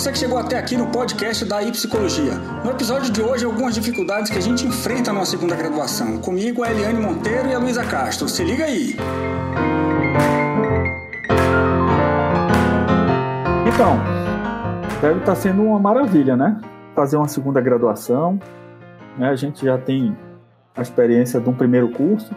você que chegou até aqui no podcast da iPsicologia. No episódio de hoje, algumas dificuldades que a gente enfrenta na segunda graduação. Comigo, a Eliane Monteiro e a Luísa Castro. Se liga aí! Então, deve estar sendo uma maravilha, né? Fazer uma segunda graduação. Né? A gente já tem a experiência de um primeiro curso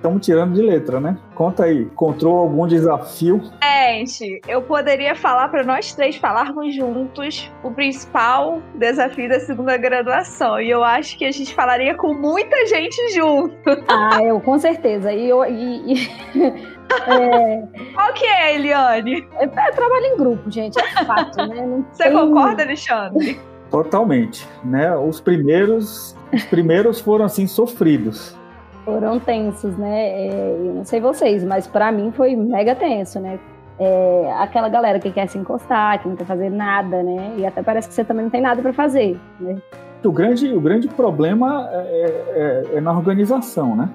estamos tirando de letra, né? Conta aí, encontrou algum desafio? Gente, eu poderia falar para nós três falarmos juntos o principal desafio da segunda graduação. E eu acho que a gente falaria com muita gente junto. Ah, eu com certeza. E eu. E, e... É... Qual que é, Eliane? É, é trabalho em grupo, gente, é fato, né? Não Você tem... concorda, Alexandre? Totalmente, né? Os primeiros, os primeiros foram assim sofridos foram tensos, né? É, eu não sei vocês, mas para mim foi mega tenso, né? É, aquela galera que quer se encostar, que não quer fazer nada, né? E até parece que você também não tem nada para fazer, né? O grande, o grande problema é, é, é, na organização, né?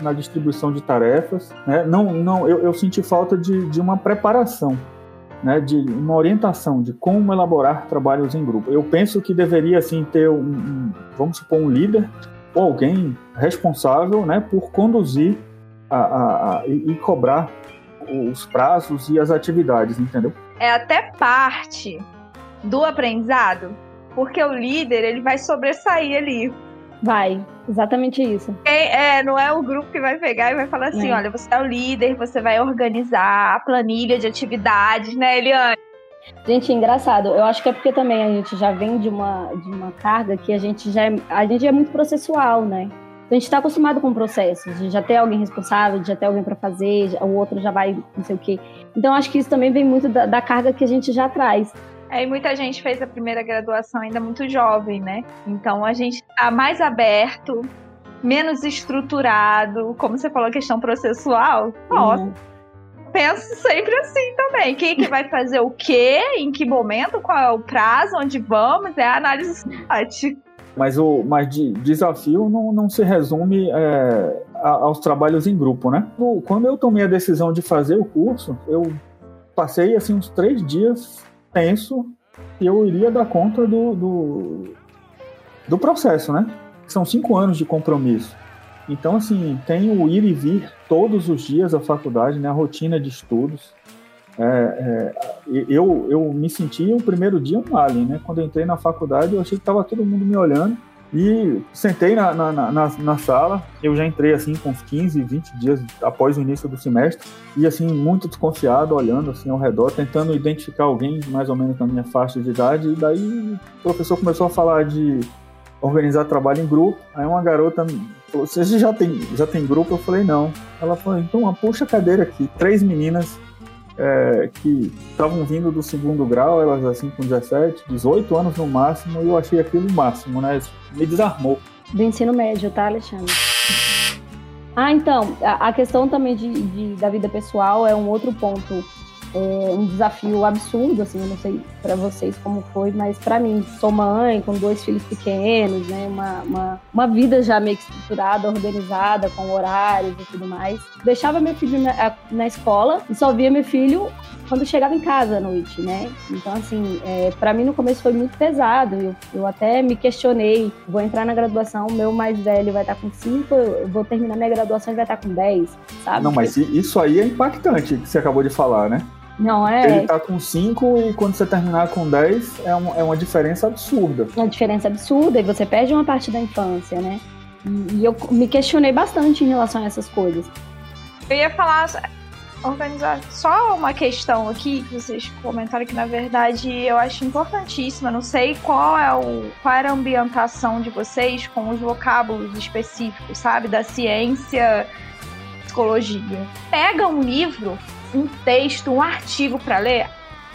Na distribuição de tarefas. Né? Não, não, eu, eu senti falta de, de uma preparação, né? De uma orientação de como elaborar trabalhos em grupo. Eu penso que deveria, assim, ter um, um vamos supor, um líder ou alguém responsável né, por conduzir a, a, a, e, cobrar os prazos e as atividades, entendeu? É até parte do aprendizado, porque o líder ele vai sobressair ali. Vai, exatamente isso. É, é, não é o grupo que vai pegar e vai falar assim: é. olha, você é o líder, você vai organizar a planilha de atividades, né, Eliane? Gente, engraçado. Eu acho que é porque também a gente já vem de uma, de uma carga que a gente já é, a gente é muito processual, né? A gente está acostumado com processos, de já ter alguém responsável, de já ter alguém para fazer, o outro já vai não sei o quê. Então acho que isso também vem muito da, da carga que a gente já traz. É, e muita gente fez a primeira graduação ainda muito jovem, né? Então a gente está mais aberto, menos estruturado, como você falou, a questão processual. Nossa. Uhum penso sempre assim também. Quem que vai fazer o quê? Em que momento? Qual é o prazo? Onde vamos? É a análise SWOT. Mas o mas de desafio não, não se resume é, aos trabalhos em grupo, né? Quando eu tomei a decisão de fazer o curso, eu passei assim uns três dias tenso que eu iria dar conta do, do, do processo, né? São cinco anos de compromisso. Então, assim, tem o ir e vir todos os dias à faculdade, né? A rotina de estudos. É, é, eu, eu me senti o primeiro dia um alien, né? Quando entrei na faculdade, eu achei que estava todo mundo me olhando. E sentei na, na, na, na, sala, eu já entrei assim com uns 15, 20 dias após o início do semestre, e assim, muito desconfiado, olhando assim ao redor, tentando identificar alguém mais ou menos na minha faixa de idade, e daí o professor começou a falar de organizar trabalho em grupo. Aí uma garota falou: Você já tem, já tem grupo? Eu falei: Não. Ela falou: Então, puxa a cadeira aqui. Três meninas é, que estavam vindo do segundo grau, elas assim com 17, 18 anos no máximo, e eu achei aquilo o máximo, né? Me desarmou. Do ensino médio, tá, Alexandre? Ah, então, a, a questão também de, de, da vida pessoal é um outro ponto é um desafio absurdo, assim, eu não sei para vocês como foi, mas para mim, sou mãe com dois filhos pequenos, né, uma, uma, uma, vida já meio que estruturada, organizada, com horários e tudo mais. Deixava meu filho na, na escola e só via meu filho quando chegava em casa à noite, né? Então, assim, é, para mim no começo foi muito pesado. Eu, eu até me questionei. Vou entrar na graduação, meu mais velho vai estar com 5, eu vou terminar minha graduação e vai estar com 10, sabe? Não, mas isso aí é impactante que você acabou de falar, né? Não é? Ele tá com 5 e quando você terminar com 10 é, um, é uma diferença absurda. Uma diferença absurda e você perde uma parte da infância, né? E, e eu me questionei bastante em relação a essas coisas. Eu ia falar organizar só uma questão aqui que vocês comentaram que na verdade eu acho importantíssima. Não sei qual é o qual era a ambientação de vocês com os vocábulos específicos, sabe, da ciência, psicologia. Pega um livro um texto, um artigo para ler,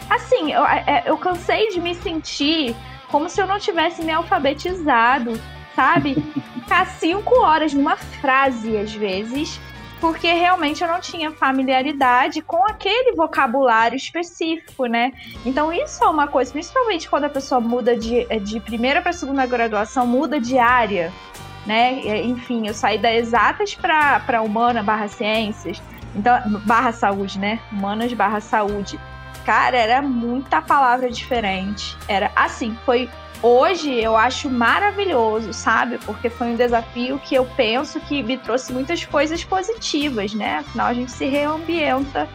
assim, eu, é, é, eu cansei de me sentir como se eu não tivesse me alfabetizado, sabe? Ficar cinco horas numa frase, às vezes, porque realmente eu não tinha familiaridade com aquele vocabulário específico, né? Então isso é uma coisa, principalmente quando a pessoa muda de, de primeira para segunda graduação, muda de área, né? Enfim, eu saí da exatas para humana barra ciências. Então, barra saúde, né? Humanas barra saúde. Cara, era muita palavra diferente. Era assim, foi hoje eu acho maravilhoso, sabe? Porque foi um desafio que eu penso que me trouxe muitas coisas positivas, né? Afinal, a gente se reambienta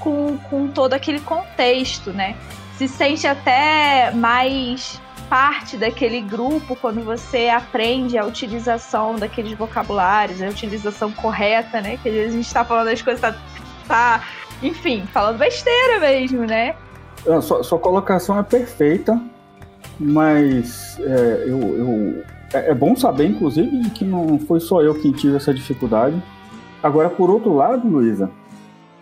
com, com todo aquele contexto, né? Se sente até mais parte daquele grupo quando você aprende a utilização daqueles vocabulários, a utilização correta, né? Que a gente tá falando as coisas, tá, tá enfim, falando besteira mesmo, né? Sua, sua colocação é perfeita, mas é, eu, eu é, é, bom saber, inclusive, que não foi só eu quem tive essa dificuldade. Agora, por outro lado, Luísa,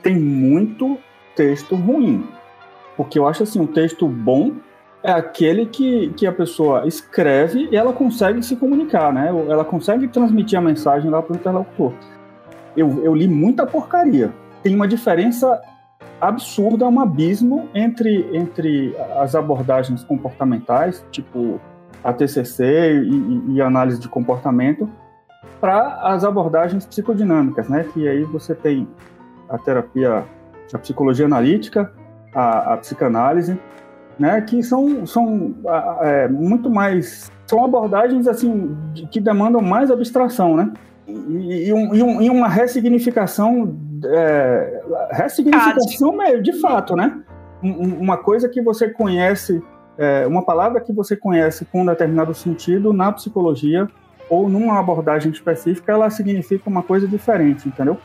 tem muito texto ruim. Porque eu acho assim, um texto bom é aquele que, que a pessoa escreve e ela consegue se comunicar, né? Ela consegue transmitir a mensagem lá para o interlocutor. Eu, eu li muita porcaria. Tem uma diferença absurda, um abismo entre, entre as abordagens comportamentais, tipo a TCC e, e, análise de comportamento, para as abordagens psicodinâmicas, né? Que aí você tem a terapia, a psicologia analítica, a, a psicanálise, né? Que são, são é, muito mais são abordagens assim que demandam mais abstração, né? E, e, um, e, um, e uma ressignificação é, ressignificação meio, de fato, né? Uma coisa que você conhece, é, uma palavra que você conhece com um determinado sentido na psicologia ou numa abordagem específica, ela significa uma coisa diferente, entendeu?